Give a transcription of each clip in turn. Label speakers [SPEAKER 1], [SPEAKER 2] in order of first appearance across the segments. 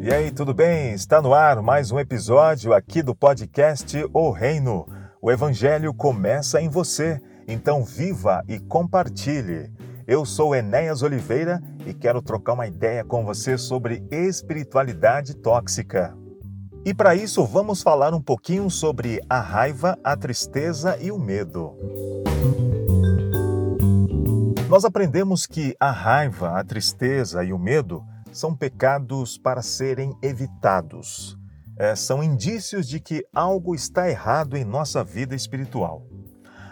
[SPEAKER 1] E aí, tudo bem? Está no ar mais um episódio aqui do podcast O Reino. O Evangelho começa em você, então viva e compartilhe. Eu sou Enéas Oliveira e quero trocar uma ideia com você sobre espiritualidade tóxica. E para isso vamos falar um pouquinho sobre a raiva, a tristeza e o medo. Nós aprendemos que a raiva, a tristeza e o medo são pecados para serem evitados. É, são indícios de que algo está errado em nossa vida espiritual.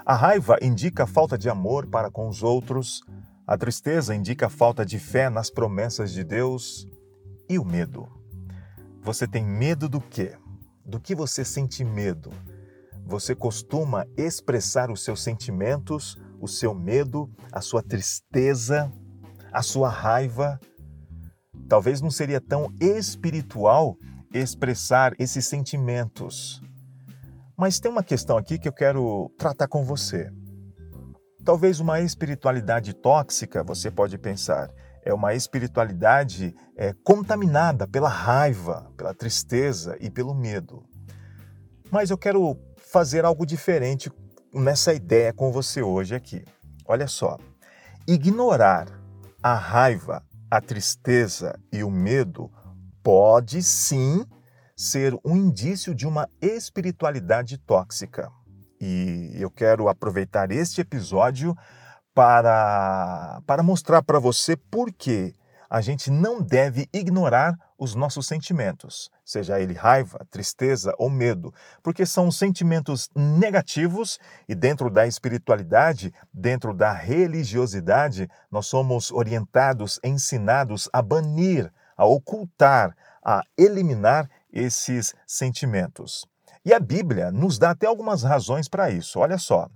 [SPEAKER 1] A raiva indica falta de amor para com os outros, a tristeza indica falta de fé nas promessas de Deus e o medo. Você tem medo do quê? Do que você sente medo? Você costuma expressar os seus sentimentos, o seu medo, a sua tristeza, a sua raiva Talvez não seria tão espiritual expressar esses sentimentos. Mas tem uma questão aqui que eu quero tratar com você. Talvez uma espiritualidade tóxica, você pode pensar, é uma espiritualidade é, contaminada pela raiva, pela tristeza e pelo medo. Mas eu quero fazer algo diferente nessa ideia com você hoje aqui. Olha só, ignorar a raiva, a tristeza e o medo pode sim ser um indício de uma espiritualidade tóxica. E eu quero aproveitar este episódio para, para mostrar para você por que a gente não deve ignorar os nossos sentimentos, seja ele raiva, tristeza ou medo, porque são sentimentos negativos e dentro da espiritualidade, dentro da religiosidade, nós somos orientados, ensinados a banir, a ocultar, a eliminar esses sentimentos. E a Bíblia nos dá até algumas razões para isso. Olha só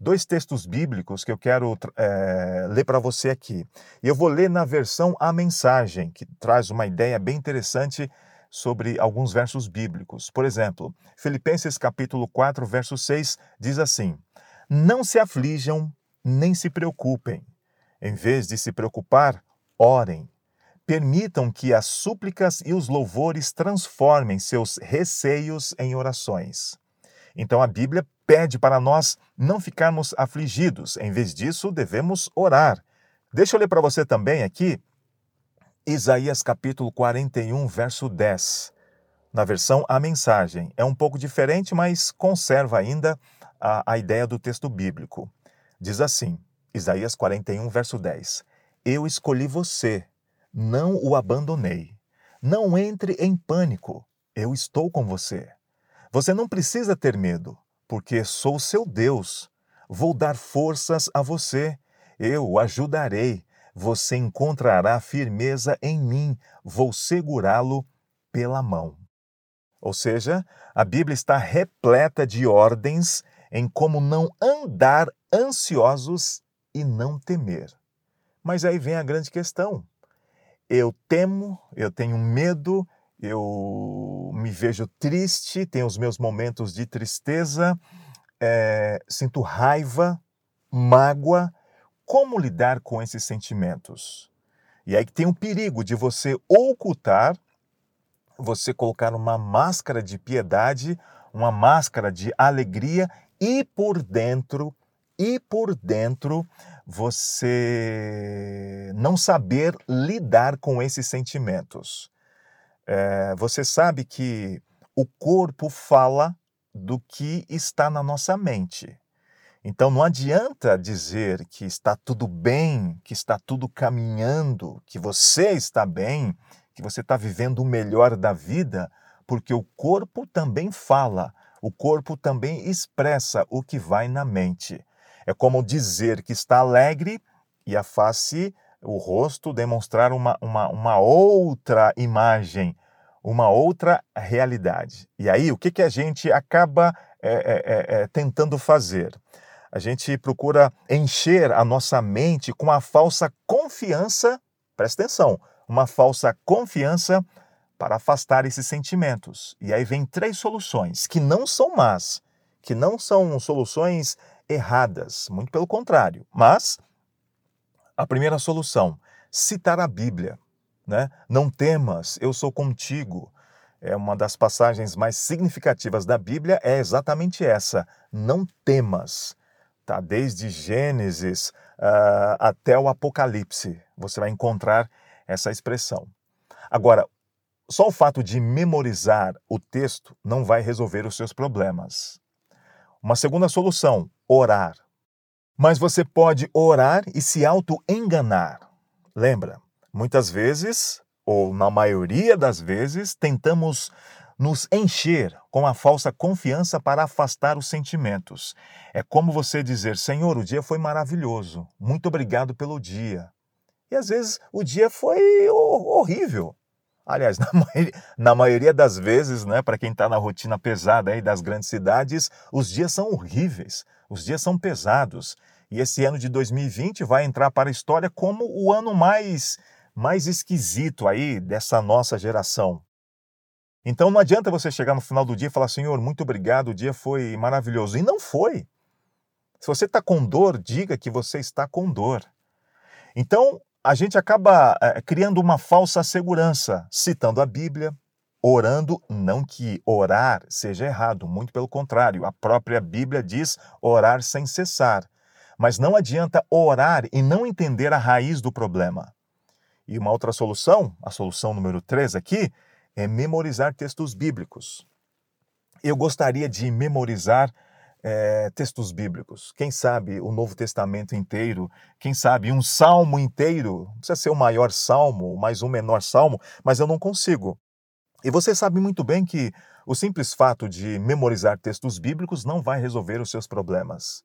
[SPEAKER 1] dois textos bíblicos que eu quero é, ler para você aqui. Eu vou ler na versão A Mensagem, que traz uma ideia bem interessante sobre alguns versos bíblicos. Por exemplo, Filipenses capítulo 4, verso 6 diz assim: Não se aflijam, nem se preocupem. Em vez de se preocupar, orem. Permitam que as súplicas e os louvores transformem seus receios em orações. Então a Bíblia pede para nós não ficarmos afligidos. Em vez disso, devemos orar. Deixa eu ler para você também aqui Isaías capítulo 41, verso 10. Na versão A Mensagem. É um pouco diferente, mas conserva ainda a, a ideia do texto bíblico. Diz assim, Isaías 41, verso 10. Eu escolhi você, não o abandonei. Não entre em pânico, eu estou com você. Você não precisa ter medo porque sou seu Deus. Vou dar forças a você. Eu o ajudarei. Você encontrará firmeza em mim. Vou segurá-lo pela mão. Ou seja, a Bíblia está repleta de ordens em como não andar ansiosos e não temer. Mas aí vem a grande questão. Eu temo, eu tenho medo, eu me vejo triste, tenho os meus momentos de tristeza, é, sinto raiva, mágoa. Como lidar com esses sentimentos? E aí que tem o perigo de você ocultar, você colocar uma máscara de piedade, uma máscara de alegria e por dentro, e por dentro você não saber lidar com esses sentimentos. É, você sabe que o corpo fala do que está na nossa mente. Então não adianta dizer que está tudo bem, que está tudo caminhando, que você está bem, que você está vivendo o melhor da vida, porque o corpo também fala, o corpo também expressa o que vai na mente. É como dizer que está alegre e a face o rosto demonstrar uma, uma, uma outra imagem, uma outra realidade. E aí, o que, que a gente acaba é, é, tentando fazer? A gente procura encher a nossa mente com a falsa confiança, presta atenção, uma falsa confiança para afastar esses sentimentos. E aí vem três soluções que não são más, que não são soluções erradas, muito pelo contrário. Mas a primeira solução, citar a Bíblia. Né? Não temas, eu sou contigo. É uma das passagens mais significativas da Bíblia é exatamente essa: não temas. Tá? Desde Gênesis uh, até o Apocalipse, você vai encontrar essa expressão. Agora, só o fato de memorizar o texto não vai resolver os seus problemas. Uma segunda solução: orar. Mas você pode orar e se auto-enganar. Lembra, muitas vezes, ou na maioria das vezes, tentamos nos encher com a falsa confiança para afastar os sentimentos. É como você dizer: Senhor, o dia foi maravilhoso, muito obrigado pelo dia. E às vezes o dia foi horrível. Aliás, na maioria, na maioria das vezes, né, para quem está na rotina pesada aí das grandes cidades, os dias são horríveis, os dias são pesados. E esse ano de 2020 vai entrar para a história como o ano mais, mais esquisito aí dessa nossa geração. Então não adianta você chegar no final do dia e falar, Senhor, muito obrigado, o dia foi maravilhoso. E não foi. Se você está com dor, diga que você está com dor. Então, a gente acaba é, criando uma falsa segurança, citando a Bíblia, orando, não que orar seja errado, muito pelo contrário, a própria Bíblia diz orar sem cessar. Mas não adianta orar e não entender a raiz do problema. E uma outra solução, a solução número 3 aqui, é memorizar textos bíblicos. Eu gostaria de memorizar é, textos bíblicos. Quem sabe o Novo Testamento inteiro, quem sabe um salmo inteiro, não precisa ser o maior salmo, mais um menor salmo, mas eu não consigo. E você sabe muito bem que o simples fato de memorizar textos bíblicos não vai resolver os seus problemas.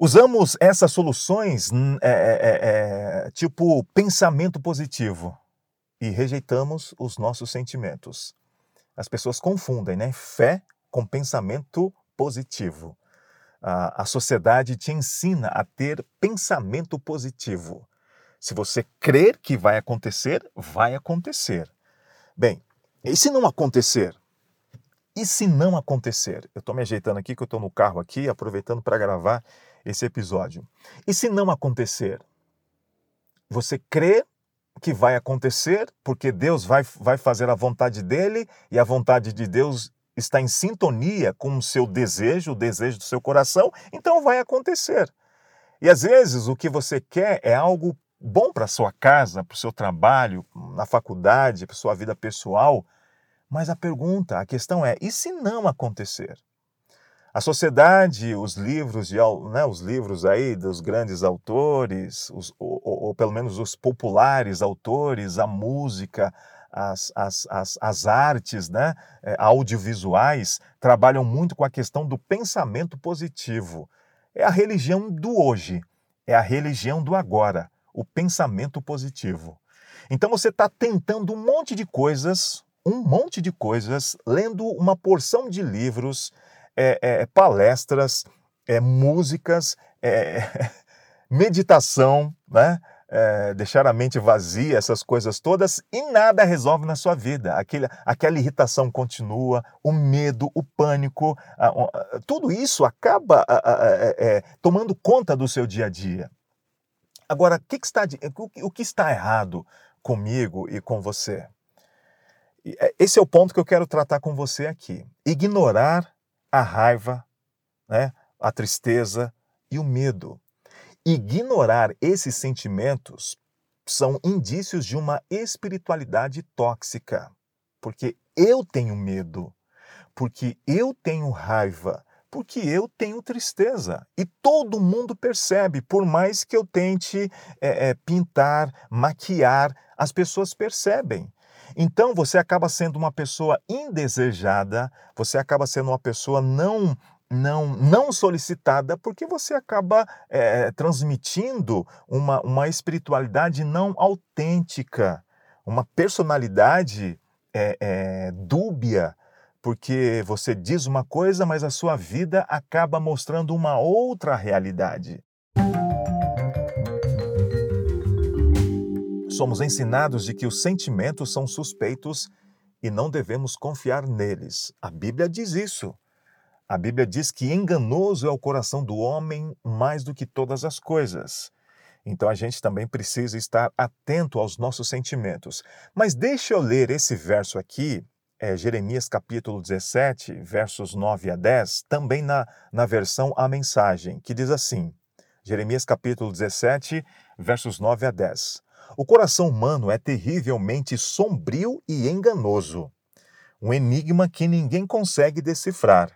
[SPEAKER 1] Usamos essas soluções é, é, é, tipo pensamento positivo e rejeitamos os nossos sentimentos. As pessoas confundem, né? Fé com pensamento positivo. A, a sociedade te ensina a ter pensamento positivo. Se você crer que vai acontecer, vai acontecer. Bem, e se não acontecer? E se não acontecer? Eu estou me ajeitando aqui, que eu estou no carro aqui, aproveitando para gravar esse episódio. E se não acontecer? Você crê que vai acontecer, porque Deus vai, vai fazer a vontade dele e a vontade de Deus está em sintonia com o seu desejo, o desejo do seu coração, então vai acontecer. E às vezes o que você quer é algo bom para sua casa, para o seu trabalho, na faculdade, para a sua vida pessoal, mas a pergunta, a questão é: e se não acontecer? A sociedade, os livros, de, né, os livros aí dos grandes autores, os, ou, ou, ou pelo menos os populares autores, a música, as, as, as, as artes né, eh, audiovisuais trabalham muito com a questão do pensamento positivo. É a religião do hoje, é a religião do agora, o pensamento positivo. Então você está tentando um monte de coisas, um monte de coisas, lendo uma porção de livros, é, é, palestras, é, músicas, meditação, né? é, deixar a mente vazia, essas coisas todas, e nada resolve na sua vida. Aquele, aquela irritação continua, o medo, o pânico, a, a, tudo isso acaba a, é, tomando conta do seu dia a dia. Agora, que que está, o que está errado comigo e com você? É, esse é o ponto que eu quero tratar com você aqui. Ignorar a raiva, né, a tristeza e o medo. Ignorar esses sentimentos são indícios de uma espiritualidade tóxica. Porque eu tenho medo, porque eu tenho raiva, porque eu tenho tristeza. E todo mundo percebe, por mais que eu tente é, é, pintar, maquiar, as pessoas percebem. Então você acaba sendo uma pessoa indesejada, você acaba sendo uma pessoa não não, não solicitada, porque você acaba é, transmitindo uma, uma espiritualidade não autêntica, uma personalidade é, é, dúbia, porque você diz uma coisa, mas a sua vida acaba mostrando uma outra realidade. Somos ensinados de que os sentimentos são suspeitos e não devemos confiar neles. A Bíblia diz isso. A Bíblia diz que enganoso é o coração do homem mais do que todas as coisas. Então a gente também precisa estar atento aos nossos sentimentos. Mas deixa eu ler esse verso aqui, é, Jeremias capítulo 17, versos 9 a 10, também na, na versão A Mensagem, que diz assim: Jeremias capítulo 17, versos 9 a 10. O coração humano é terrivelmente sombrio e enganoso, um enigma que ninguém consegue decifrar.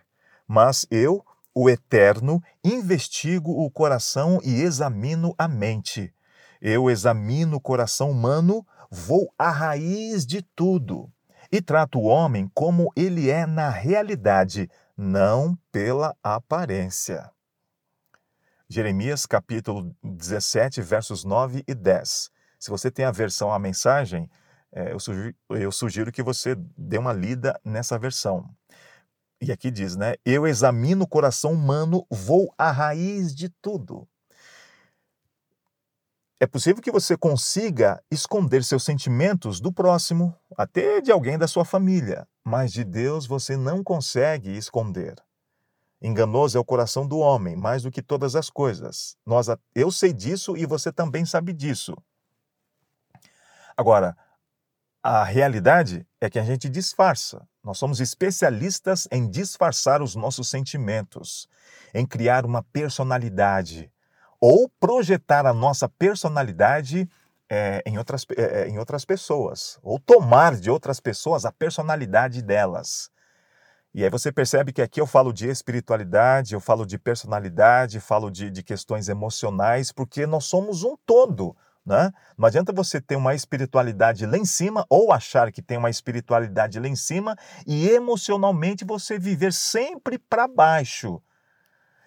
[SPEAKER 1] Mas eu, o Eterno, investigo o coração e examino a mente. Eu examino o coração humano, vou à raiz de tudo e trato o homem como ele é na realidade, não pela aparência. Jeremias capítulo 17, versos 9 e 10. Se você tem a versão a mensagem, é, eu, sugiro, eu sugiro que você dê uma lida nessa versão. E aqui diz, né? Eu examino o coração humano, vou à raiz de tudo. É possível que você consiga esconder seus sentimentos do próximo, até de alguém da sua família, mas de Deus você não consegue esconder. Enganoso é o coração do homem, mais do que todas as coisas. Nós, eu sei disso e você também sabe disso. Agora, a realidade é que a gente disfarça. Nós somos especialistas em disfarçar os nossos sentimentos, em criar uma personalidade ou projetar a nossa personalidade é, em, outras, é, em outras pessoas, ou tomar de outras pessoas a personalidade delas. E aí você percebe que aqui eu falo de espiritualidade, eu falo de personalidade, falo de, de questões emocionais, porque nós somos um todo. Né? Não adianta você ter uma espiritualidade lá em cima ou achar que tem uma espiritualidade lá em cima e emocionalmente você viver sempre para baixo.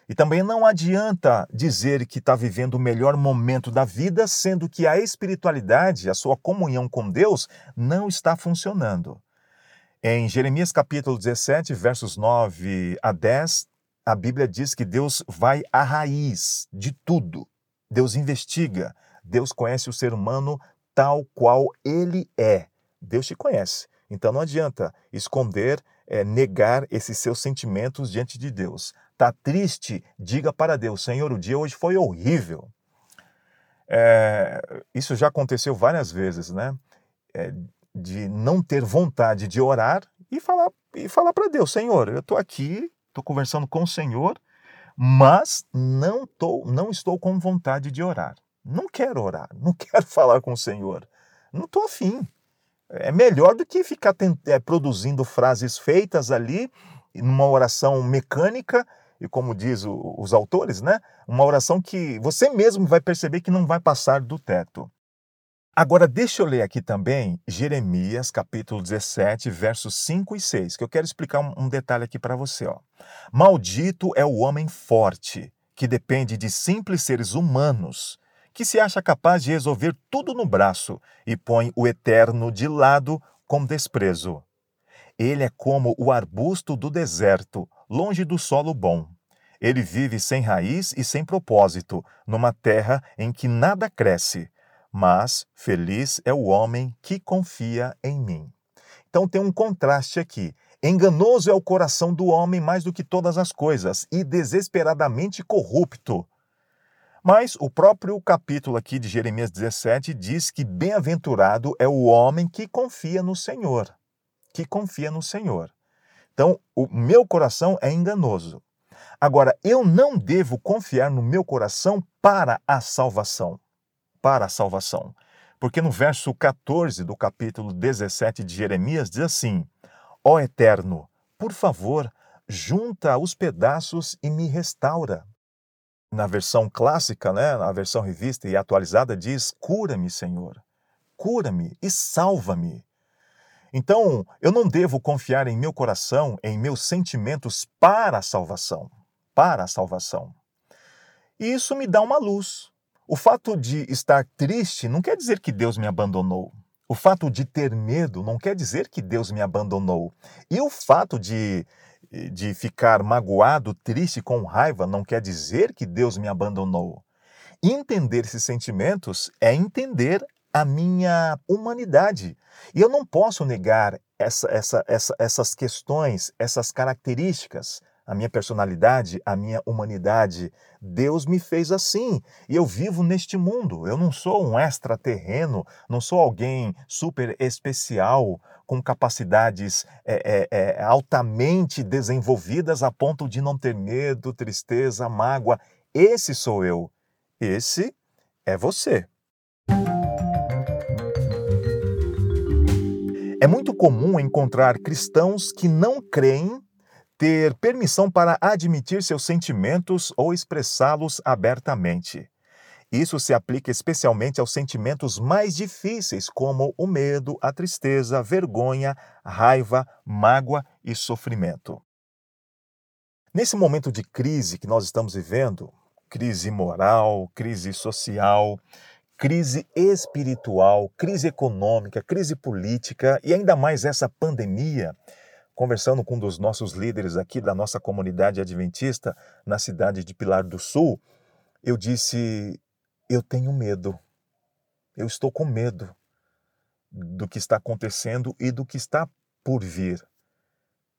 [SPEAKER 1] E também não adianta dizer que está vivendo o melhor momento da vida, sendo que a espiritualidade, a sua comunhão com Deus, não está funcionando. Em Jeremias capítulo 17, versos 9 a 10, a Bíblia diz que Deus vai à raiz de tudo. Deus investiga, Deus conhece o ser humano tal qual ele é. Deus te conhece. Então não adianta esconder, é, negar esses seus sentimentos diante de Deus. Tá triste? Diga para Deus, Senhor, o dia hoje foi horrível. É, isso já aconteceu várias vezes, né? É, de não ter vontade de orar e falar e falar para Deus, Senhor, eu estou aqui, estou conversando com o Senhor, mas não tô, não estou com vontade de orar. Não quero orar, não quero falar com o Senhor. Não estou afim. É melhor do que ficar é, produzindo frases feitas ali, numa oração mecânica, e como diz o, os autores, né? Uma oração que você mesmo vai perceber que não vai passar do teto. Agora, deixa eu ler aqui também Jeremias, capítulo 17, versos 5 e 6, que eu quero explicar um, um detalhe aqui para você. Ó. Maldito é o homem forte, que depende de simples seres humanos que se acha capaz de resolver tudo no braço e põe o eterno de lado com desprezo. Ele é como o arbusto do deserto, longe do solo bom. Ele vive sem raiz e sem propósito, numa terra em que nada cresce. Mas feliz é o homem que confia em mim. Então tem um contraste aqui. Enganoso é o coração do homem mais do que todas as coisas, e desesperadamente corrupto. Mas o próprio capítulo aqui de Jeremias 17 diz que bem-aventurado é o homem que confia no Senhor. Que confia no Senhor. Então, o meu coração é enganoso. Agora, eu não devo confiar no meu coração para a salvação. Para a salvação. Porque no verso 14 do capítulo 17 de Jeremias diz assim: Ó Eterno, por favor, junta os pedaços e me restaura na versão clássica, né, na versão revista e atualizada, diz: Cura-me, Senhor, cura-me e salva-me. Então, eu não devo confiar em meu coração, em meus sentimentos para a salvação. Para a salvação. E isso me dá uma luz. O fato de estar triste não quer dizer que Deus me abandonou. O fato de ter medo não quer dizer que Deus me abandonou. E o fato de de ficar magoado, triste, com raiva, não quer dizer que Deus me abandonou. Entender esses sentimentos é entender a minha humanidade. E eu não posso negar essa, essa, essa, essas questões, essas características a minha personalidade, a minha humanidade. Deus me fez assim e eu vivo neste mundo. Eu não sou um extraterreno, não sou alguém super especial, com capacidades é, é, é, altamente desenvolvidas a ponto de não ter medo, tristeza, mágoa. Esse sou eu. Esse é você. É muito comum encontrar cristãos que não creem ter permissão para admitir seus sentimentos ou expressá-los abertamente. Isso se aplica especialmente aos sentimentos mais difíceis, como o medo, a tristeza, a vergonha, raiva, mágoa e sofrimento. Nesse momento de crise que nós estamos vivendo, crise moral, crise social, crise espiritual, crise econômica, crise política e ainda mais essa pandemia, conversando com um dos nossos líderes aqui da nossa comunidade adventista na cidade de Pilar do Sul, eu disse: eu tenho medo. Eu estou com medo do que está acontecendo e do que está por vir.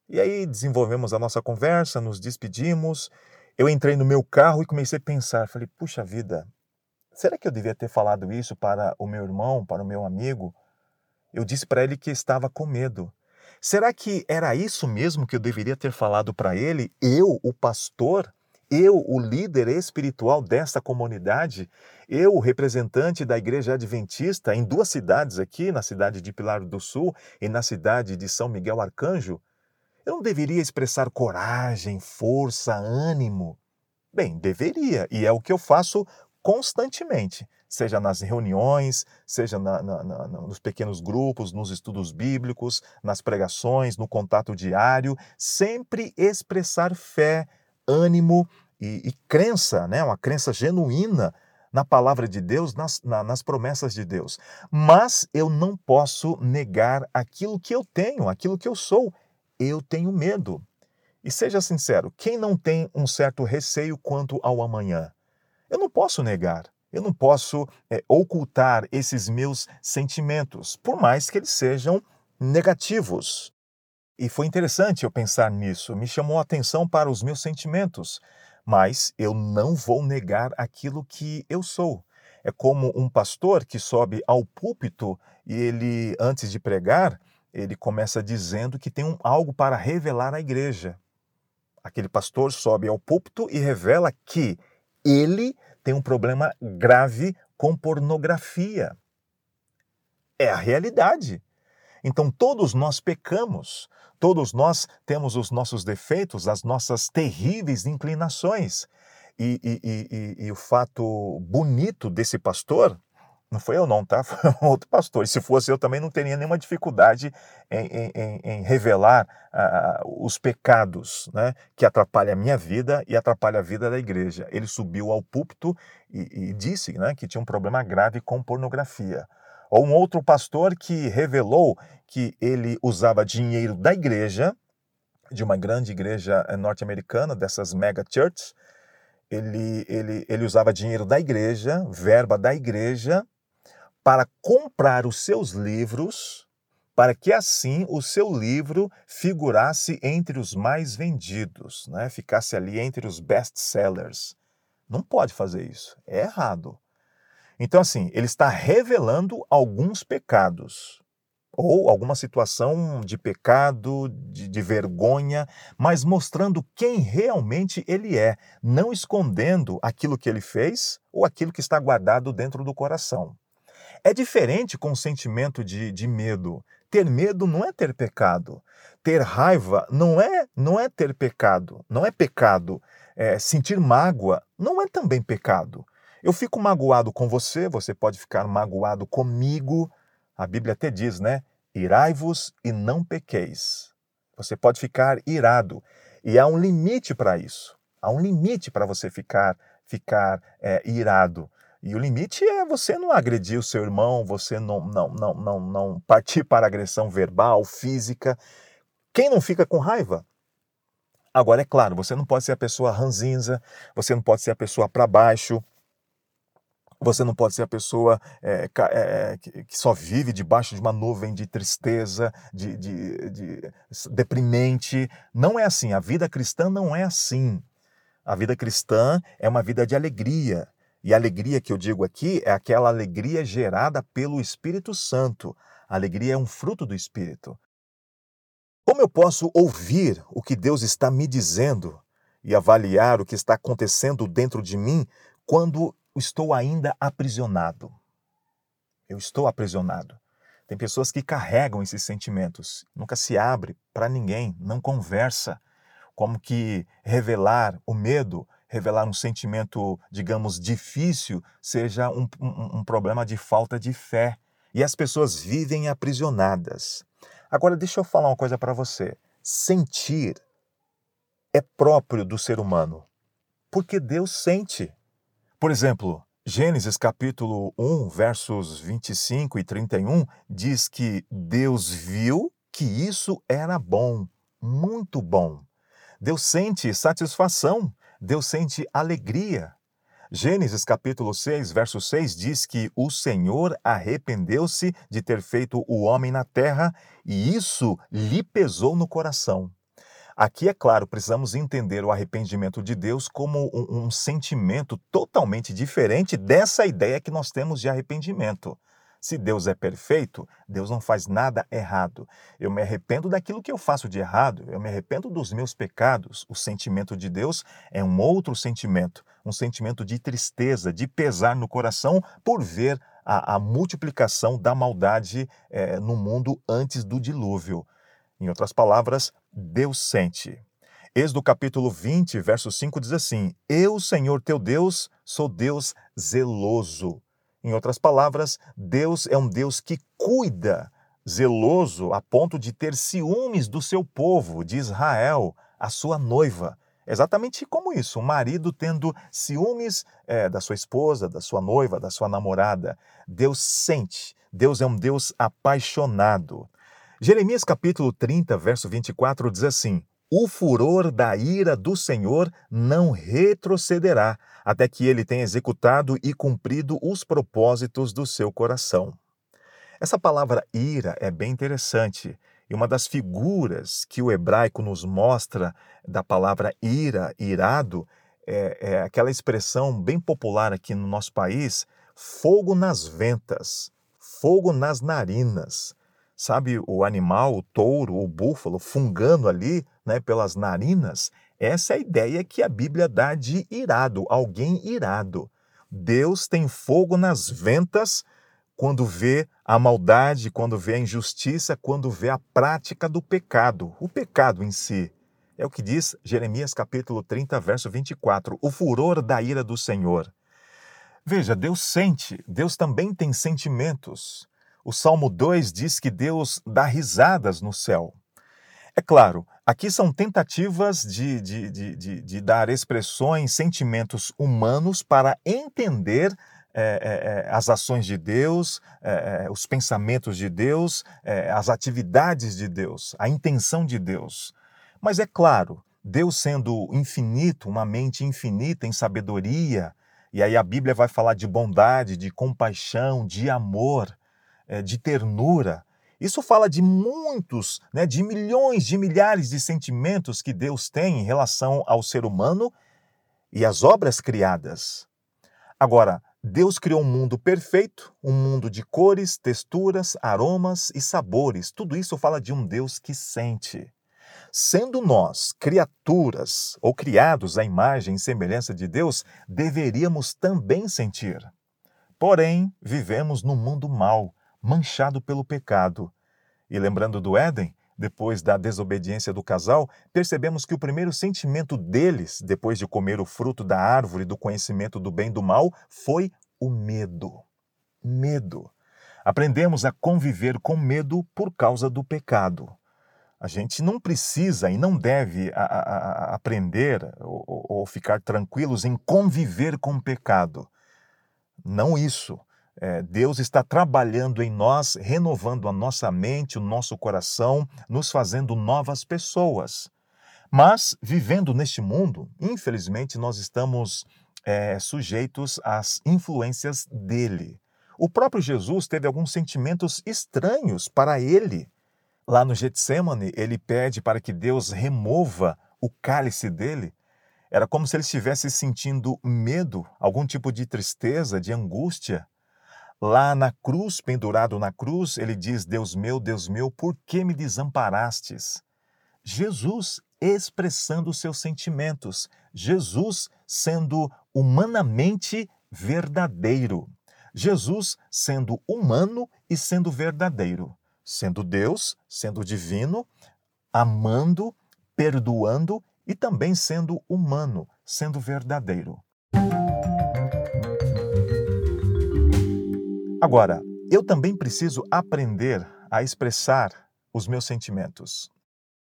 [SPEAKER 1] E aí desenvolvemos a nossa conversa, nos despedimos. Eu entrei no meu carro e comecei a pensar, falei: "Puxa vida, será que eu devia ter falado isso para o meu irmão, para o meu amigo?" Eu disse para ele que estava com medo. Será que era isso mesmo que eu deveria ter falado para ele? Eu, o pastor? Eu, o líder espiritual desta comunidade? Eu, o representante da Igreja Adventista em duas cidades aqui, na cidade de Pilar do Sul e na cidade de São Miguel Arcanjo? Eu não deveria expressar coragem, força, ânimo? Bem, deveria, e é o que eu faço constantemente seja nas reuniões, seja na, na, na, nos pequenos grupos, nos estudos bíblicos, nas pregações, no contato diário, sempre expressar fé, ânimo e, e crença, né? uma crença genuína na palavra de Deus, nas, na, nas promessas de Deus. Mas eu não posso negar aquilo que eu tenho, aquilo que eu sou. Eu tenho medo. E seja sincero, quem não tem um certo receio quanto ao amanhã? Eu não posso negar. Eu não posso é, ocultar esses meus sentimentos, por mais que eles sejam negativos. E foi interessante eu pensar nisso, me chamou a atenção para os meus sentimentos, mas eu não vou negar aquilo que eu sou. É como um pastor que sobe ao púlpito e ele, antes de pregar, ele começa dizendo que tem um, algo para revelar à igreja. Aquele pastor sobe ao púlpito e revela que ele tem um problema grave com pornografia. É a realidade. Então, todos nós pecamos, todos nós temos os nossos defeitos, as nossas terríveis inclinações. E, e, e, e, o fato bonito desse pastor não foi eu não, tá? Foi um outro pastor. E se fosse eu também não teria nenhuma dificuldade em, em, em revelar uh, os pecados né, que atrapalham a minha vida e atrapalham a vida da igreja. Ele subiu ao púlpito e, e disse né, que tinha um problema grave com pornografia. Ou um outro pastor que revelou que ele usava dinheiro da igreja, de uma grande igreja eh, norte-americana, dessas mega churches, ele, ele, ele usava dinheiro da igreja, verba da igreja, para comprar os seus livros, para que assim o seu livro figurasse entre os mais vendidos, né? ficasse ali entre os best-sellers. Não pode fazer isso, é errado. Então, assim, ele está revelando alguns pecados, ou alguma situação de pecado, de, de, vergonha, mas mostrando quem realmente ele é, não escondendo aquilo que ele fez ou aquilo que está guardado dentro do coração. É diferente com o sentimento de, de medo. Ter medo não é ter pecado. Ter raiva não é, não é ter pecado, não é pecado. É, sentir mágoa não é também pecado. Eu fico magoado com você, você pode ficar magoado comigo. A Bíblia até diz, né? Irai-vos e não pequeis. Você pode ficar irado. E há um limite para isso. Há um limite para você ficar, ficar é, irado. E o limite é você não agredir o seu irmão, você não, não, não, não, não partir para agressão verbal, física. Quem não fica com raiva? Agora, é claro, você não pode ser a pessoa ranzinza, você não pode ser a pessoa para baixo, Você não pode ser a pessoa é, é, que só vive debaixo de uma nuvem de tristeza, de, de, de, deprimente. Não é assim. A vida cristã não é assim. A vida cristã é uma vida de alegria. E a alegria que eu digo aqui é aquela alegria gerada pelo Espírito Santo. A alegria é um fruto do Espírito. Como eu posso ouvir o que Deus está me dizendo e avaliar o que está acontecendo dentro de mim quando estou ainda aprisionado. Eu estou aprisionado. Tem pessoas que carregam esses sentimentos, nunca se abre para ninguém, não conversa. Como que revelar o medo, revelar um sentimento, digamos, difícil, seja um, um, um problema de falta de fé. E as pessoas vivem aprisionadas. Agora, deixa eu falar uma coisa para você. Sentir é próprio do ser humano, porque Deus sente. Por exemplo, Gênesis capítulo 1, versos 25 e 31 diz que Deus viu que isso era bom, muito bom. Deus sente satisfação, Deus sente alegria. Gênesis capítulo 6, verso 6 diz que o Senhor arrependeu-se de ter feito o homem na terra e isso lhe pesou no coração. Aqui, é claro, precisamos entender o arrependimento de Deus como um, um, sentimento totalmente diferente dessa ideia que nós temos de arrependimento. Se Deus é perfeito, Deus não faz nada errado. Eu me arrependo daquilo que eu faço de errado, eu me arrependo dos meus pecados. O sentimento de Deus é um outro sentimento, um sentimento de tristeza, de pesar no coração por ver a, a multiplicação da maldade é, no mundo antes do dilúvio. Em outras palavras, Deus sente. Êxodo capítulo 20, verso 5 diz assim: Eu, Senhor teu Deus, sou Deus zeloso. Em outras palavras, Deus é um Deus que cuida, zeloso a ponto de ter ciúmes do seu povo, de Israel, a sua noiva. Exatamente como isso, um marido tendo ciúmes é, da sua esposa, da sua noiva, da sua namorada. Deus sente, Deus é um Deus apaixonado. Jeremias capítulo 30, verso 24 diz assim: O furor da ira do Senhor não retrocederá, até que ele tenha executado e cumprido os propósitos do seu coração. Essa palavra ira é bem interessante. E uma das figuras que o hebraico nos mostra da palavra ira, irado, é, é aquela expressão bem popular aqui no nosso país: fogo nas ventas, fogo nas narinas sabe, o animal, o touro, o búfalo, fungando ali né, pelas narinas, essa é a ideia que a Bíblia dá de irado, alguém irado. Deus tem fogo nas ventas quando vê a maldade, quando vê a injustiça, quando vê a prática do pecado, o pecado em si. É o que diz Jeremias capítulo 30, verso 24, o furor da ira do Senhor. Veja, Deus sente, Deus também tem sentimentos. O Salmo 2 diz que Deus dá risadas no céu. É claro, aqui são tentativas de, de, de, de dar expressões, sentimentos humanos para entender é, é, as ações de Deus, é, os pensamentos de Deus, as atividades de Deus, a intenção de Deus. Mas é claro, Deus sendo infinito, uma mente infinita em sabedoria, e aí a Bíblia vai falar de bondade, de compaixão, de amor de ternura. Isso fala de muitos, né, de milhões, de milhares de sentimentos que Deus tem em relação ao ser humano e às obras criadas. Agora, Deus criou um mundo perfeito, um mundo de cores, texturas, aromas e sabores. Tudo isso fala de um Deus que sente. Sendo nós criaturas ou criados à imagem e semelhança de Deus, deveríamos também sentir. Porém, vivemos num mundo mau, manchado pelo pecado. E lembrando do Éden, depois da desobediência do casal, percebemos que o primeiro sentimento deles, depois de comer o fruto da árvore do conhecimento do bem e do mal, foi o medo. Medo. Aprendemos a conviver com medo por causa do pecado. A gente não precisa e não deve a, a, a aprender ou, ou ficar tranquilos em conviver com o pecado. Não isso é, Deus está trabalhando em nós, renovando a nossa mente, o nosso coração, nos fazendo novas pessoas. Mas, vivendo neste mundo, infelizmente, nós estamos é, sujeitos às influências dele. O próprio Jesus teve alguns sentimentos estranhos para ele. Lá no Getsemane, ele pede para que Deus remova o cálice dele. Era como se ele estivesse sentindo medo, algum tipo de tristeza, de angústia. Lá na cruz, pendurado na cruz, ele diz: Deus meu, Deus meu, por que me desamparastes? Jesus expressando seus sentimentos, Jesus sendo humanamente verdadeiro, Jesus sendo humano e sendo verdadeiro, sendo Deus, sendo divino, amando, perdoando e também sendo humano, sendo verdadeiro. Agora, eu também preciso aprender a expressar os meus sentimentos.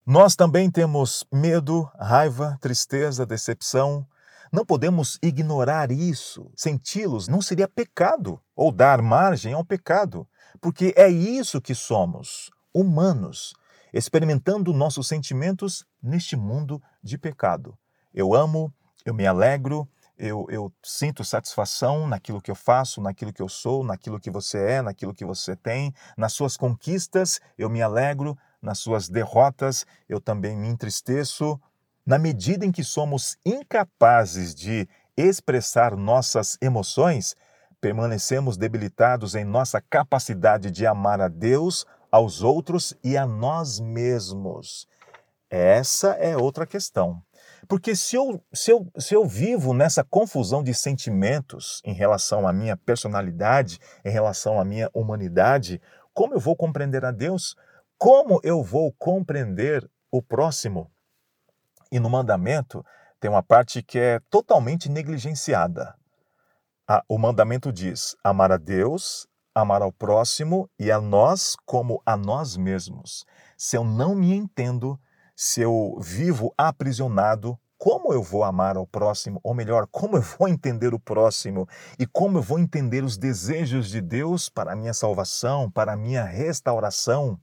[SPEAKER 1] Nós também temos medo, raiva, tristeza, decepção. Não podemos ignorar isso. Senti-los não seria pecado ou dar margem ao pecado, porque é isso que somos, humanos, experimentando nossos sentimentos neste mundo de pecado. Eu amo, eu me alegro, eu, eu, sinto satisfação naquilo que eu faço, naquilo que eu sou, naquilo que você é, naquilo que você tem. Nas suas conquistas, eu me alegro, nas suas derrotas, eu também me entristeço. Na medida em que somos incapazes de expressar nossas emoções, permanecemos debilitados em nossa capacidade de amar a Deus, aos outros e a nós mesmos. Essa é outra questão. Porque se eu, se, eu, se eu vivo nessa confusão de sentimentos em relação à minha personalidade, em relação à minha humanidade, como eu vou compreender a Deus? Como eu vou compreender o próximo? E no mandamento tem uma parte que é totalmente negligenciada. o mandamento diz: amar a Deus, amar ao próximo e a nós como a nós mesmos. Se eu não me entendo, se eu vivo aprisionado, como eu vou amar ao próximo? Ou melhor, como eu vou entender o próximo? E como eu vou entender os desejos de Deus para a minha salvação, para a minha restauração?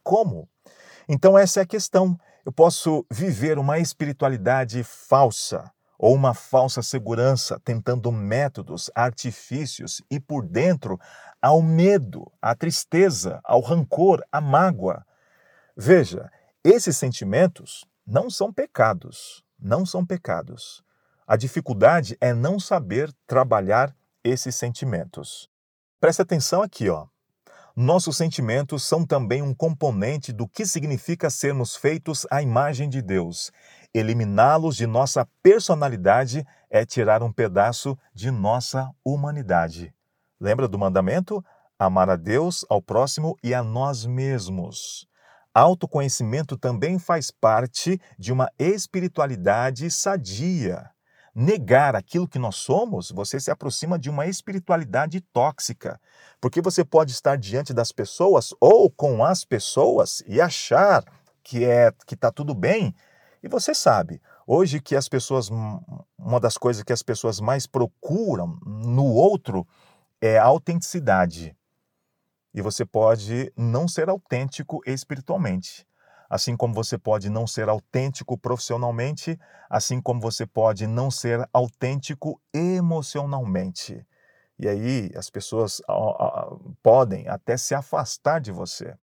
[SPEAKER 1] Como? Então, essa é a questão. Eu posso viver uma espiritualidade falsa ou uma falsa segurança, tentando métodos, artifícios e por dentro ao medo, à tristeza, ao rancor, à mágoa. Veja, esses sentimentos não são pecados, não são pecados. A dificuldade é não saber trabalhar esses sentimentos. Preste atenção aqui, ó. Nossos sentimentos são também um componente do que significa sermos feitos à imagem de Deus. Eliminá-los de nossa personalidade é tirar um pedaço de nossa humanidade. Lembra do mandamento? Amar a Deus, ao próximo e a nós mesmos. Autoconhecimento também faz parte de uma espiritualidade sadia. Negar aquilo que nós somos, você se aproxima de uma espiritualidade tóxica, porque você pode estar diante das pessoas ou com as pessoas e achar que é que está tudo bem, e você sabe, hoje que as pessoas uma das coisas que as pessoas mais procuram no outro é a autenticidade e você pode não ser autêntico espiritualmente. Assim como você pode não ser autêntico profissionalmente, assim como você pode não ser autêntico emocionalmente. E aí as pessoas podem até se afastar de você.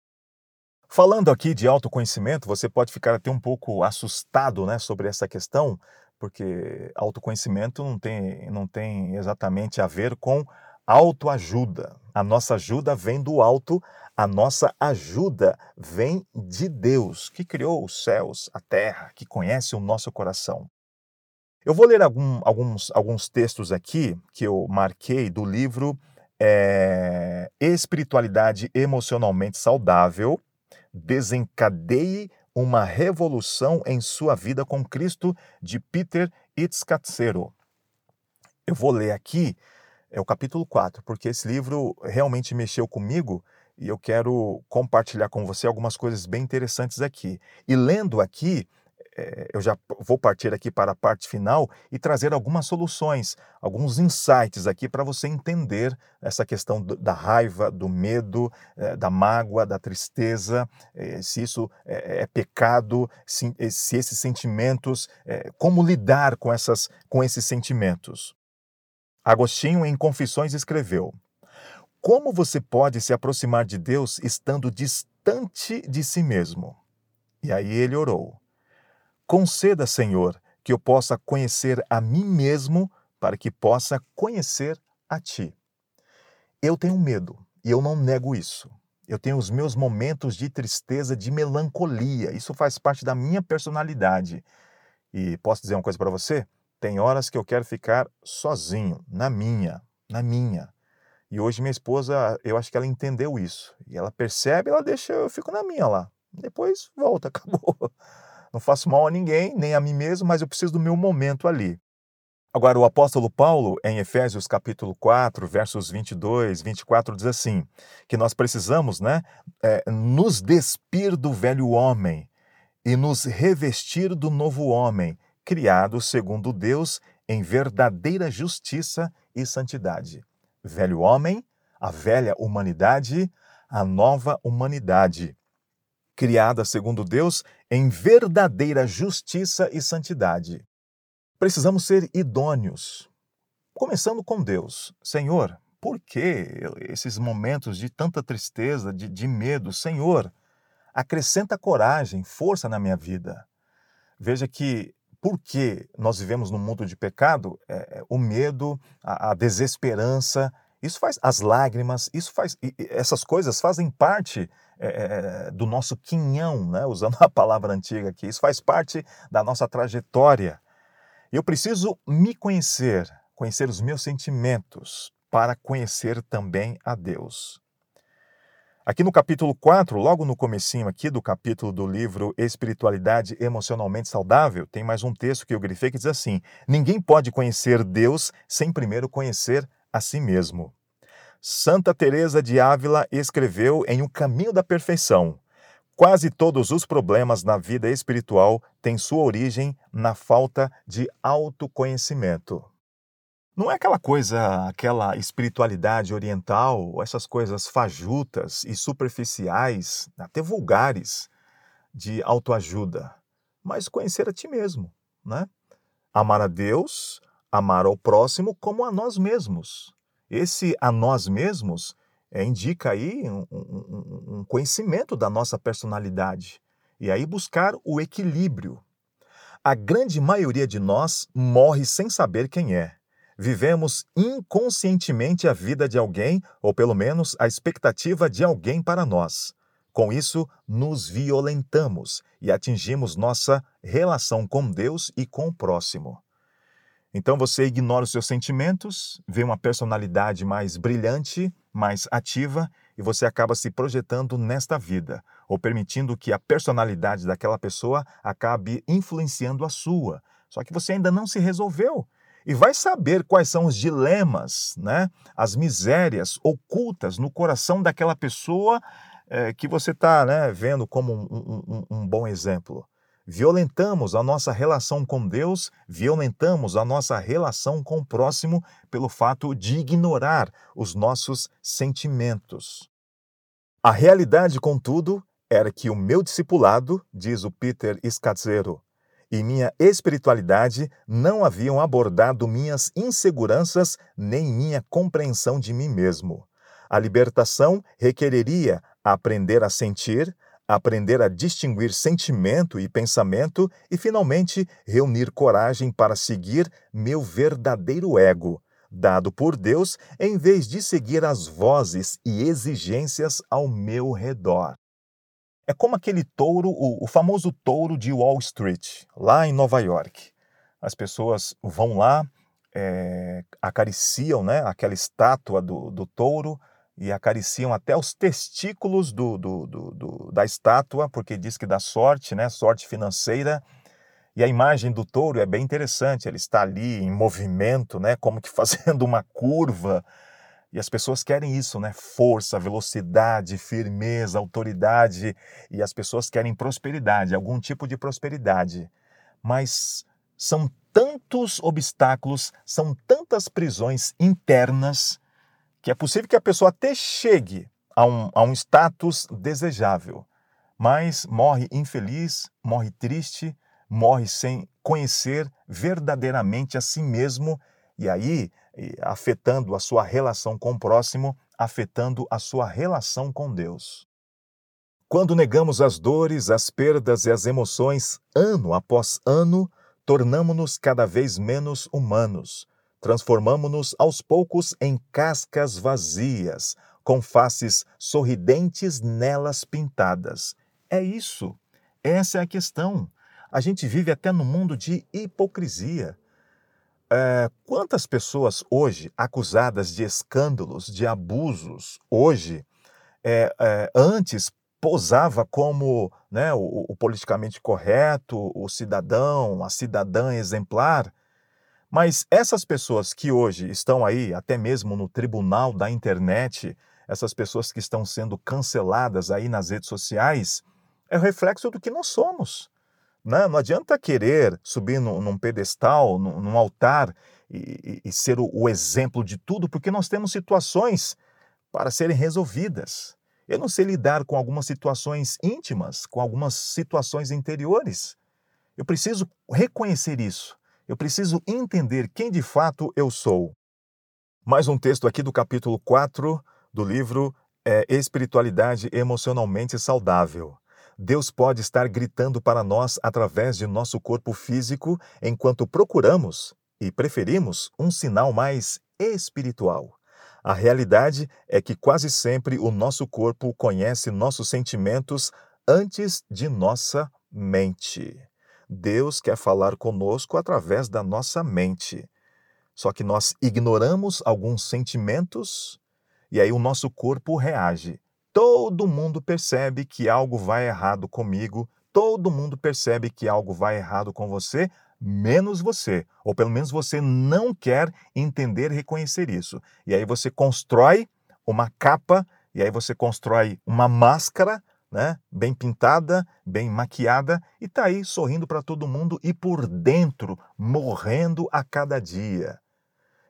[SPEAKER 1] Falando aqui de autoconhecimento, você pode ficar até um pouco assustado né, sobre essa questão, porque autoconhecimento não tem, não tem exatamente a ver com autoajuda. A nossa ajuda vem do alto, a nossa ajuda vem de Deus, que criou os céus, a terra, que conhece o nosso coração. Eu vou ler algum, alguns, alguns textos aqui que eu marquei do livro é, Espiritualidade Emocionalmente Saudável Desencadeie uma Revolução em Sua Vida com Cristo, de Peter Itzkatsero. Eu vou ler aqui é o capítulo 4, porque esse livro realmente mexeu comigo e eu quero compartilhar com você algumas coisas bem interessantes aqui. E lendo aqui, é, eu já vou partir aqui para a parte final e trazer algumas soluções, alguns insights aqui para você entender essa questão da raiva, do medo, é, da mágoa, da tristeza, é, se isso é, pecado, se, esses sentimentos, como lidar com, essas, com esses sentimentos. Agostinho, em Confissões, escreveu: Como você pode se aproximar de Deus estando distante de si mesmo? E aí ele orou: Conceda, Senhor, que eu possa conhecer a mim mesmo para que possa conhecer a ti. Eu tenho medo e eu não nego isso. Eu tenho os meus momentos de tristeza, de melancolia. Isso faz parte da minha personalidade. E posso dizer uma coisa para você? Tem horas que eu quero ficar sozinho, na minha, na minha. E hoje minha esposa, eu acho que ela entendeu isso. E ela percebe, ela deixa, eu fico na minha lá. Depois volta, acabou. Não faço mal a ninguém, nem a mim mesmo, mas eu preciso do meu momento ali. Agora, o apóstolo Paulo, em Efésios capítulo 4, versos 22, 24, diz assim, que nós precisamos né, é, nos despir do velho homem e nos revestir do novo homem, criado segundo Deus em verdadeira justiça e santidade. Velho homem, a velha humanidade, a nova humanidade criada segundo Deus em verdadeira justiça e santidade. Precisamos ser idôneos, começando com Deus. Senhor, por que esses momentos de tanta tristeza, de, de medo? Senhor, acrescenta coragem, força na minha vida. Veja que porque nós vivemos num mundo de pecado, é, é o medo, a, a, desesperança, isso faz as lágrimas, isso faz essas coisas fazem parte é, do nosso quinhão, né? usando a palavra antiga aqui. Isso faz parte da nossa trajetória. Eu preciso me conhecer, conhecer os meus sentimentos, para conhecer também a Deus. Aqui no capítulo 4, logo no comecinho aqui do capítulo do livro Espiritualidade Emocionalmente Saudável, tem mais um texto que eu grifei que diz assim: Ninguém pode conhecer Deus sem primeiro conhecer a si mesmo. Santa Teresa de Ávila escreveu em O Caminho da Perfeição: Quase todos os problemas na vida espiritual têm sua origem na falta de autoconhecimento. Não é aquela coisa, aquela espiritualidade oriental, essas coisas fajutas e superficiais, até vulgares, de autoajuda, mas conhecer a ti mesmo, né? Amar a Deus, amar ao próximo como a nós mesmos. Esse a nós mesmos é, indica aí um, um, um conhecimento da nossa personalidade e aí buscar o equilíbrio. A grande maioria de nós morre sem saber quem é. Vivemos inconscientemente a vida de alguém, ou pelo menos a expectativa de alguém para nós. Com isso, nos violentamos e atingimos nossa relação com Deus e com o próximo. Então você ignora os seus sentimentos, vê uma personalidade mais brilhante, mais ativa e você acaba se projetando nesta vida, ou permitindo que a personalidade daquela pessoa acabe influenciando a sua. Só que você ainda não se resolveu e vai saber quais são os dilemas, né? as misérias ocultas no coração daquela pessoa é, que você está né, vendo como um, um, um bom exemplo violentamos a nossa relação com Deus, violentamos a nossa relação com o próximo pelo fato de ignorar os nossos sentimentos. A realidade, contudo, era que o meu discipulado, diz o Peter Scazzero, e minha espiritualidade não haviam abordado minhas inseguranças nem minha compreensão de mim mesmo. A libertação requereria aprender a sentir, aprender a distinguir sentimento e pensamento e, finalmente, reunir coragem para seguir meu verdadeiro ego, dado por Deus, em vez de seguir as vozes e exigências ao meu redor. É como aquele touro, o, o famoso touro de Wall Street, lá em Nova York. As pessoas vão lá, é, acariciam né, aquela estátua do, do touro, e acariciam até os testículos do, do, do, da estátua, porque diz que dá sorte, né? sorte financeira. E a imagem do touro é bem interessante, ele está ali em movimento, né? como que fazendo uma curva. E as pessoas querem isso, né? Força, velocidade, firmeza, autoridade. E as pessoas querem prosperidade, algum tipo de prosperidade. mas são tantos obstáculos, são tantas prisões internas, que é possível que a pessoa até chegue a um, a um status desejável, mas morre infeliz, morre triste, morre sem conhecer verdadeiramente a si mesmo e aí afetando a sua relação com o próximo, afetando a sua relação com Deus. Quando negamos as dores, as perdas e as emoções ano após ano, tornamo-nos cada vez menos humanos. Transformamo-nos aos poucos em cascas vazias, com faces sorridentes nelas pintadas. É isso. Essa é a questão. A gente vive até no mundo de hipocrisia. É, quantas pessoas hoje acusadas de escândalos, de abusos, hoje, é, é, antes posava como né, o, o, politicamente correto, o cidadão, a cidadã exemplar. Mas essas pessoas que hoje estão aí, até mesmo no tribunal da internet, essas pessoas que estão sendo canceladas aí nas redes sociais, é o reflexo do que nós somos. Né? Não adianta querer subir num, num pedestal, num, num altar e, e, ser o, o exemplo de tudo, porque nós temos situações para serem resolvidas. Eu não sei lidar com algumas situações íntimas, com algumas situações interiores. Eu preciso reconhecer isso. Eu preciso entender quem de fato eu sou. Mais um texto aqui do capítulo 4 do livro é, Espiritualidade Emocionalmente Saudável. Deus pode estar gritando para nós através de nosso corpo físico enquanto procuramos e preferimos um sinal mais espiritual. A realidade é que quase sempre o nosso corpo conhece nossos sentimentos antes de nossa mente. Deus quer falar conosco através da nossa mente. Só que nós ignoramos alguns sentimentos e aí o nosso corpo reage. Todo mundo percebe que algo vai errado comigo, todo mundo percebe que algo vai errado com você, menos você, ou pelo menos você não quer entender e reconhecer isso. E aí você constrói uma capa, e aí você constrói uma máscara, né, bem pintada, bem maquiada, e tá aí sorrindo para todo mundo e por dentro morrendo a cada dia.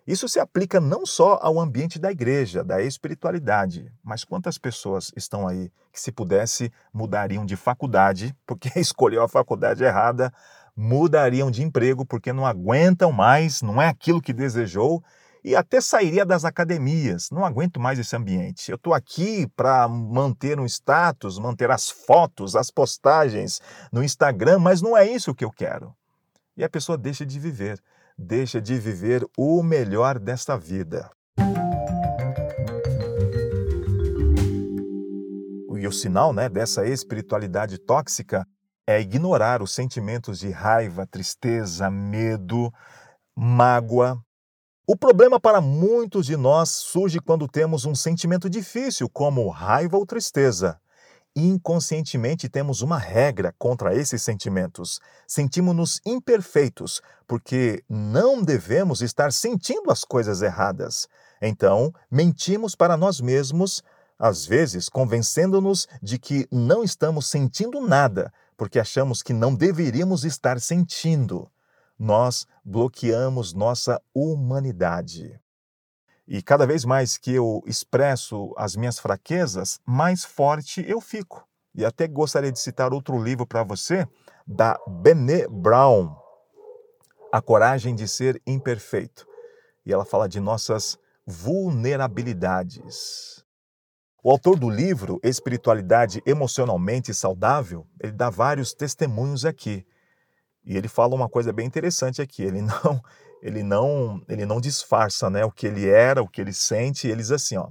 [SPEAKER 1] Isso se aplica não só ao ambiente da igreja, da espiritualidade, mas quantas pessoas estão aí que, se pudesse, mudariam de faculdade, porque escolheu a faculdade errada, mudariam de emprego porque não aguentam mais, não é aquilo que desejou e até sairia das academias. Não aguento mais esse ambiente. Eu estou aqui para manter um status, manter as fotos, as postagens no Instagram, mas não é isso que eu quero. E a pessoa deixa de viver, deixa de viver o melhor desta vida. E o sinal né, dessa espiritualidade tóxica é ignorar os sentimentos de raiva, tristeza, medo, mágoa. O problema para muitos de nós surge quando temos um sentimento difícil, como raiva ou tristeza. Inconscientemente temos uma regra contra esses sentimentos. Sentimos-nos imperfeitos, porque não devemos estar sentindo as coisas erradas. Então, mentimos para nós mesmos, às vezes convencendo-nos de que não estamos sentindo nada, porque achamos que não deveríamos estar sentindo. Nós bloqueamos nossa humanidade. E cada vez mais que eu expresso as minhas fraquezas, mais forte eu fico. E até gostaria de citar outro livro para você, da Brené Brown, A Coragem de Ser Imperfeito. E ela fala de nossas vulnerabilidades. O autor do livro Espiritualidade Emocionalmente Saudável, ele dá vários testemunhos aqui. E ele fala uma coisa bem interessante aqui, ele não ele não ele não disfarça, né, o que ele era, o que ele sente, ele diz assim, ó: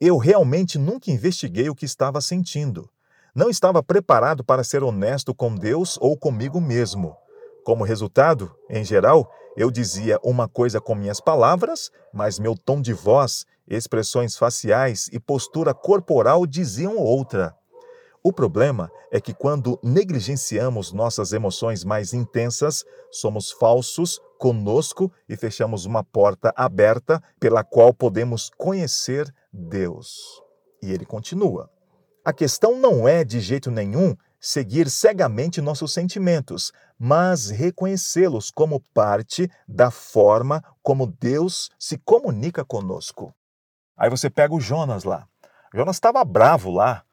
[SPEAKER 1] Eu realmente nunca investiguei o que estava sentindo. Não estava preparado para ser honesto com Deus ou comigo mesmo. Como resultado, em geral, eu dizia uma coisa com minhas palavras, mas meu tom de voz expressões faciais e postura corporal diziam outra. O problema é que quando negligenciamos nossas emoções mais intensas, somos falsos conosco e fechamos uma porta aberta pela qual podemos conhecer Deus. E ele continua: A questão não é de jeito nenhum seguir cegamente nossos sentimentos, mas reconhecê-los como parte da forma como Deus se comunica conosco. Aí você pega o Jonas lá. Jonas estava bravo lá,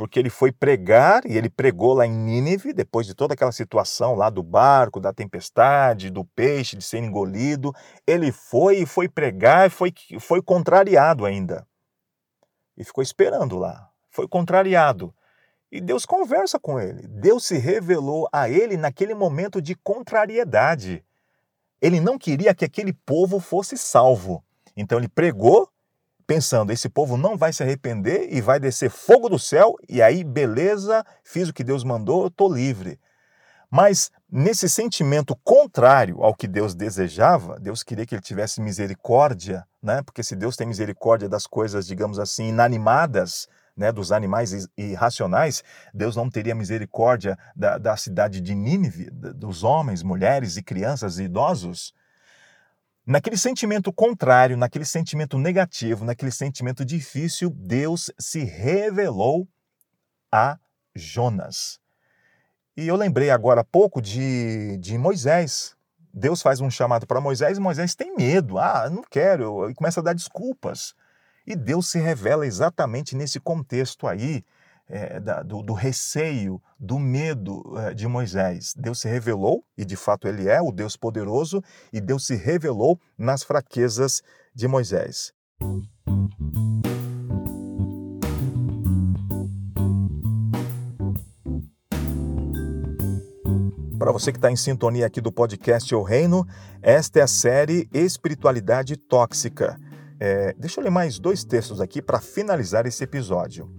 [SPEAKER 1] porque ele foi pregar e ele pregou lá em Nínive, depois de toda aquela situação lá do barco, da tempestade, do peixe de ser engolido. Ele foi e foi pregar e foi, foi contrariado ainda. E ficou esperando lá. Foi contrariado. E Deus conversa com ele. Deus se revelou a ele naquele momento de contrariedade. Ele não queria que aquele povo fosse salvo. Então ele pregou pensando: esse povo não vai se arrepender e vai descer fogo do céu, e aí, beleza, fiz o que Deus mandou, estou livre. Mas nesse sentimento contrário ao que Deus desejava, Deus queria que ele tivesse misericórdia, né? Porque se Deus tem misericórdia das coisas, digamos assim, inanimadas, né, dos animais irracionais, Deus não teria misericórdia da, da cidade de Nínive, dos homens, mulheres e crianças e idosos. Naquele sentimento contrário, naquele sentimento negativo, naquele sentimento difícil, Deus se revelou a Jonas. E eu lembrei agora há pouco de, de Moisés. Deus faz um chamado para Moisés e Moisés tem medo. Ah, não quero. E começa a dar desculpas. E Deus se revela exatamente nesse contexto aí é, da, do, do, receio, do medo é, de Moisés. Deus se revelou, e de fato ele é o Deus poderoso, e Deus se revelou nas fraquezas de Moisés. Para você que está em sintonia aqui do podcast O Reino, esta é a série Espiritualidade Tóxica. É, deixa eu ler mais dois textos aqui para finalizar esse episódio.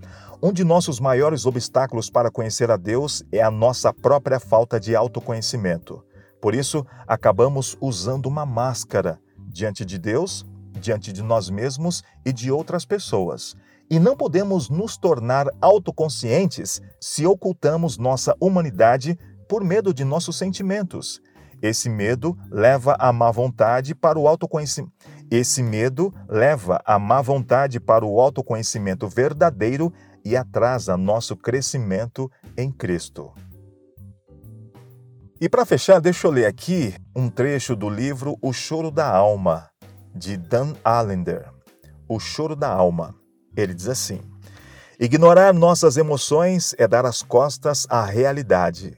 [SPEAKER 1] Um de nossos maiores obstáculos para conhecer a Deus é a nossa própria falta de autoconhecimento. Por isso, acabamos usando uma máscara diante de Deus, diante de nós mesmos e de outras pessoas. E não podemos nos tornar autoconscientes se ocultamos nossa humanidade por medo de nossos sentimentos. Esse medo leva a má vontade para o autoconhecimento. Esse medo leva a má vontade para o autoconhecimento verdadeiro e atrasa nosso crescimento em Cristo. E para fechar, deixa eu ler aqui um trecho do livro O Choro da Alma, de Dan Allender. O Choro da Alma. Ele diz assim: Ignorar nossas emoções é dar as costas à realidade.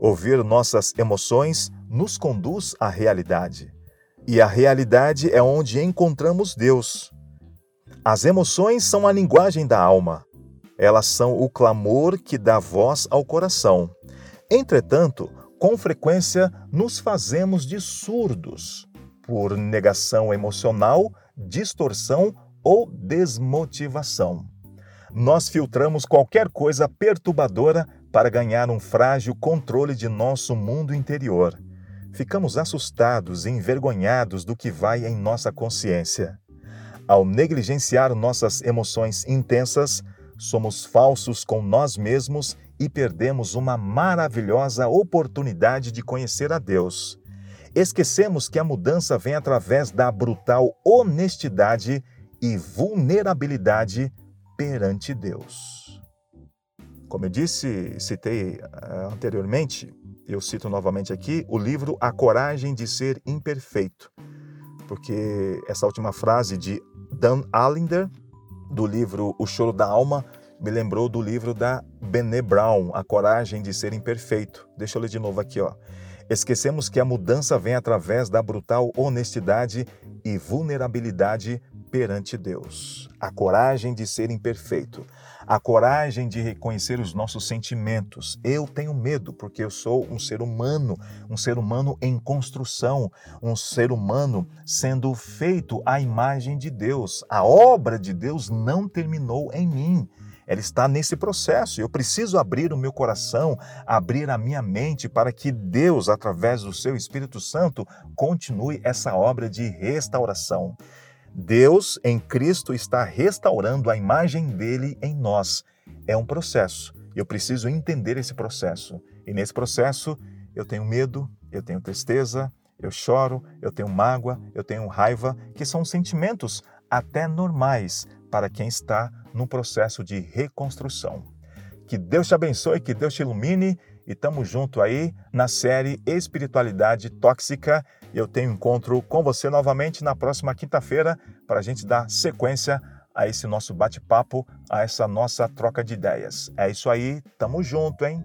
[SPEAKER 1] Ouvir nossas emoções nos conduz à realidade. E a realidade é onde encontramos Deus. As emoções são a linguagem da alma. Elas são o clamor que dá voz ao coração. Entretanto, com frequência nos fazemos de surdos por negação emocional, distorção ou desmotivação. Nós filtramos qualquer coisa perturbadora para ganhar um frágil controle de nosso mundo interior. Ficamos assustados e envergonhados do que vai em nossa consciência. Ao negligenciar nossas emoções intensas, somos falsos com nós mesmos e perdemos uma maravilhosa oportunidade de conhecer a Deus. Esquecemos que a mudança vem através da brutal honestidade e vulnerabilidade perante Deus. Como eu disse, citei eh, anteriormente, eu cito novamente aqui o livro A Coragem de Ser Imperfeito, porque essa última frase de Dan Allender do livro O Choro da Alma me lembrou do livro da Bené Brown, A Coragem de Ser Imperfeito. Deixa eu ler de novo aqui, ó. Esquecemos que a mudança vem através da brutal honestidade e vulnerabilidade perante Deus. A coragem de ser imperfeito, a coragem de reconhecer os nossos sentimentos. Eu tenho medo porque eu sou um ser humano, um ser humano em construção, um ser humano sendo feito à imagem de Deus. A obra de Deus não terminou em mim. Ela está nesse processo. Eu preciso abrir o meu coração, abrir a minha mente para que Deus, através do seu Espírito Santo, continue essa obra de restauração. Deus em Cristo está restaurando a imagem dele em nós. É um processo. Eu preciso entender esse processo. E nesse processo, eu tenho medo, eu tenho tristeza, eu choro, eu tenho mágoa, eu tenho raiva, que são sentimentos até normais para quem está no processo de reconstrução. Que Deus te abençoe, que Deus te ilumine e tamo junto aí na série Espiritualidade Tóxica. Eu tenho encontro com você novamente na próxima quinta-feira para a gente dar sequência a esse nosso bate-papo, a essa nossa troca de ideias. É isso aí, tamo junto, hein?